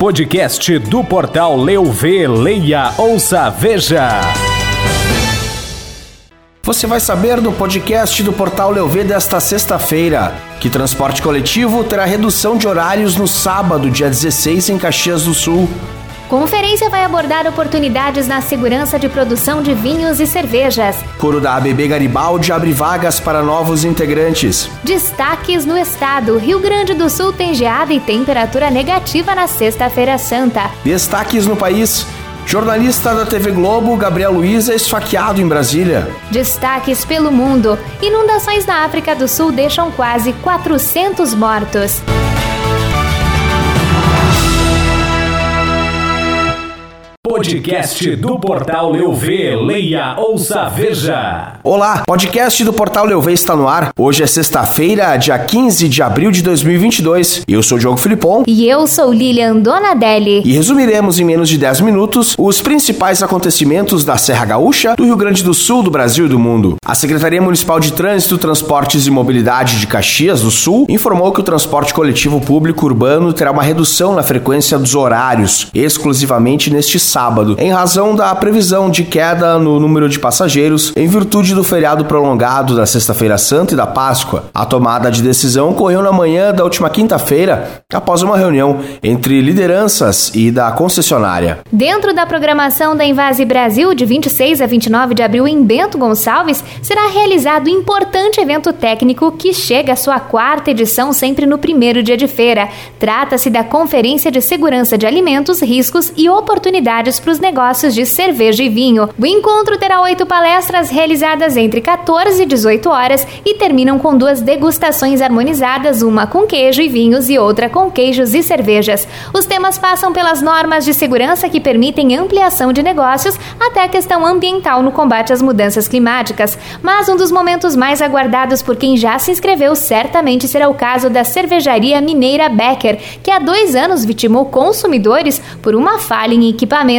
Podcast do portal Leu Vê, Leia, Ouça, Veja. Você vai saber no podcast do portal Leuv desta sexta-feira que transporte coletivo terá redução de horários no sábado, dia 16, em Caxias do Sul. Conferência vai abordar oportunidades na segurança de produção de vinhos e cervejas. Coro da ABB Garibaldi abre vagas para novos integrantes. Destaques no estado: Rio Grande do Sul tem geada e temperatura negativa na Sexta-feira Santa. Destaques no país: Jornalista da TV Globo, Gabriel Luiz, é esfaqueado em Brasília. Destaques pelo mundo: inundações na África do Sul deixam quase 400 mortos. Podcast do Portal Leuv, leia, ouça, veja. Olá, podcast do Portal Leuv está no ar. Hoje é sexta-feira, dia 15 de abril de 2022. Eu sou o Diogo Filipon. E eu sou Lilian Donadelli. E resumiremos em menos de 10 minutos os principais acontecimentos da Serra Gaúcha, do Rio Grande do Sul, do Brasil e do mundo. A Secretaria Municipal de Trânsito, Transportes e Mobilidade de Caxias do Sul informou que o transporte coletivo público urbano terá uma redução na frequência dos horários, exclusivamente neste sábado em razão da previsão de queda no número de passageiros em virtude do feriado prolongado da Sexta-feira Santa e da Páscoa. A tomada de decisão ocorreu na manhã da última quinta-feira, após uma reunião entre lideranças e da concessionária. Dentro da programação da Invase Brasil, de 26 a 29 de abril em Bento Gonçalves, será realizado um importante evento técnico que chega à sua quarta edição sempre no primeiro dia de feira. Trata-se da Conferência de Segurança de Alimentos, Riscos e Oportunidades para os negócios de cerveja e vinho. O encontro terá oito palestras realizadas entre 14 e 18 horas e terminam com duas degustações harmonizadas, uma com queijo e vinhos e outra com queijos e cervejas. Os temas passam pelas normas de segurança que permitem ampliação de negócios até a questão ambiental no combate às mudanças climáticas. Mas um dos momentos mais aguardados por quem já se inscreveu certamente será o caso da cervejaria mineira Becker, que há dois anos vitimou consumidores por uma falha em equipamento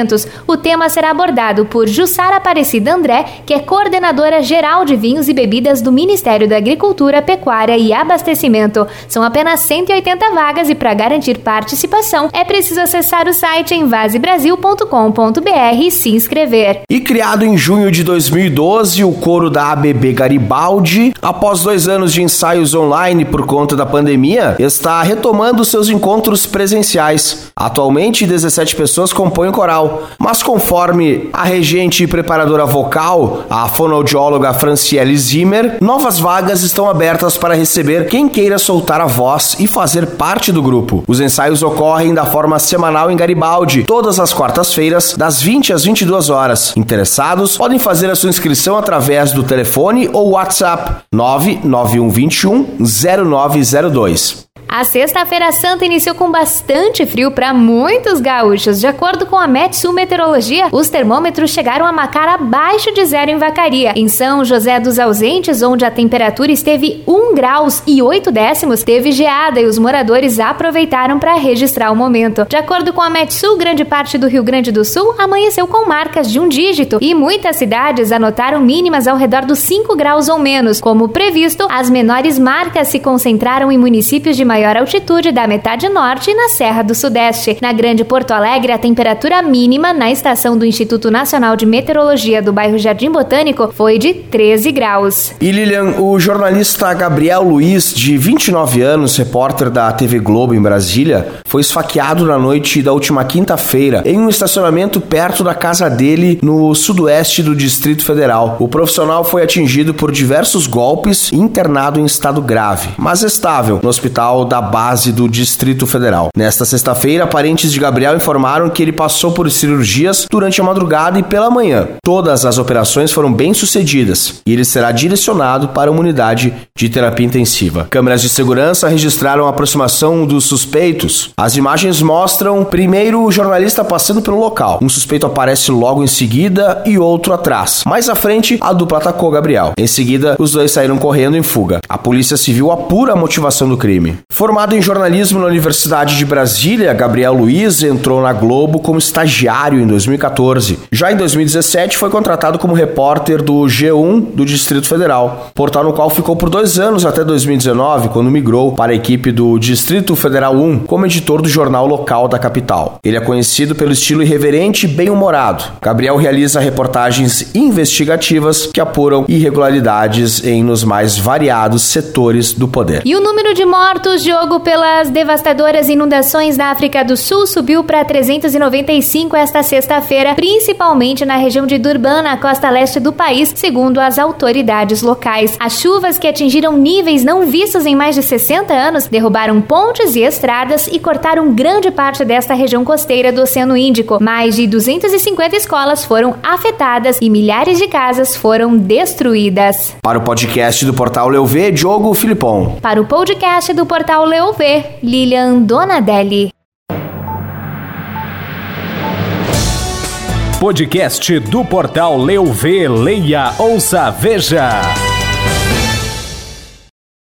o tema será abordado por Jussara Aparecida André, que é coordenadora geral de vinhos e bebidas do Ministério da Agricultura, Pecuária e Abastecimento. São apenas 180 vagas e para garantir participação é preciso acessar o site envasebrasil.com.br e se inscrever. E criado em junho de 2012, o coro da ABB Garibaldi, após dois anos de ensaios online por conta da pandemia, está retomando seus encontros presenciais. Atualmente, 17 pessoas compõem o coral mas conforme a regente e preparadora vocal, a fonoaudióloga Franciele Zimmer, novas vagas estão abertas para receber quem queira soltar a voz e fazer parte do grupo. Os ensaios ocorrem da forma semanal em Garibaldi, todas as quartas-feiras, das 20 às 22 horas. Interessados podem fazer a sua inscrição através do telefone ou WhatsApp 99121 0902. A Sexta-feira Santa iniciou com bastante frio para muitos gaúchos. De acordo com a Metsu Meteorologia, os termômetros chegaram a marcar abaixo de zero em Vacaria. Em São José dos Ausentes, onde a temperatura esteve 1 graus e 8 décimos, teve geada e os moradores aproveitaram para registrar o momento. De acordo com a Metsu, grande parte do Rio Grande do Sul amanheceu com marcas de um dígito e muitas cidades anotaram mínimas ao redor dos 5 graus ou menos. Como previsto, as menores marcas se concentraram em municípios de maior maior altitude da metade norte e na Serra do Sudeste. Na Grande Porto Alegre, a temperatura mínima na estação do Instituto Nacional de Meteorologia do bairro Jardim Botânico foi de 13 graus. E Lilian, o jornalista Gabriel Luiz, de 29 anos, repórter da TV Globo em Brasília, foi esfaqueado na noite da última quinta-feira em um estacionamento perto da casa dele no sudoeste do Distrito Federal. O profissional foi atingido por diversos golpes e internado em estado grave, mas estável no hospital da base do Distrito Federal. Nesta sexta-feira, parentes de Gabriel informaram que ele passou por cirurgias durante a madrugada e pela manhã. Todas as operações foram bem sucedidas e ele será direcionado para uma unidade de terapia intensiva. Câmeras de segurança registraram a aproximação dos suspeitos. As imagens mostram primeiro o jornalista passando pelo local. Um suspeito aparece logo em seguida e outro atrás. Mais à frente, a dupla atacou Gabriel. Em seguida, os dois saíram correndo em fuga. A polícia civil apura a motivação do crime. Formado em jornalismo na Universidade de Brasília, Gabriel Luiz entrou na Globo como estagiário em 2014. Já em 2017, foi contratado como repórter do G1 do Distrito Federal, portal no qual ficou por dois anos até 2019, quando migrou para a equipe do Distrito Federal 1 como editor do jornal local da capital. Ele é conhecido pelo estilo irreverente e bem-humorado. Gabriel realiza reportagens investigativas que apuram irregularidades em nos mais variados setores do poder. E o número de mortos, Diogo, pelas devastadoras inundações na África do Sul subiu para 395 esta sexta-feira, principalmente na região de Durban, na costa leste do país, segundo as autoridades locais. As chuvas que atingiram níveis não vistos em mais de 60 anos derrubaram pontes e estradas e cortaram grande parte desta região costeira do Oceano Índico. Mais de 250 escolas foram afetadas e milhares de casas foram destruídas. Para o podcast do portal Leuv, Diogo Filipon. Para o podcast do portal Leuv, Lilian Donadelli. Podcast do portal Leuv, leia, ouça, veja.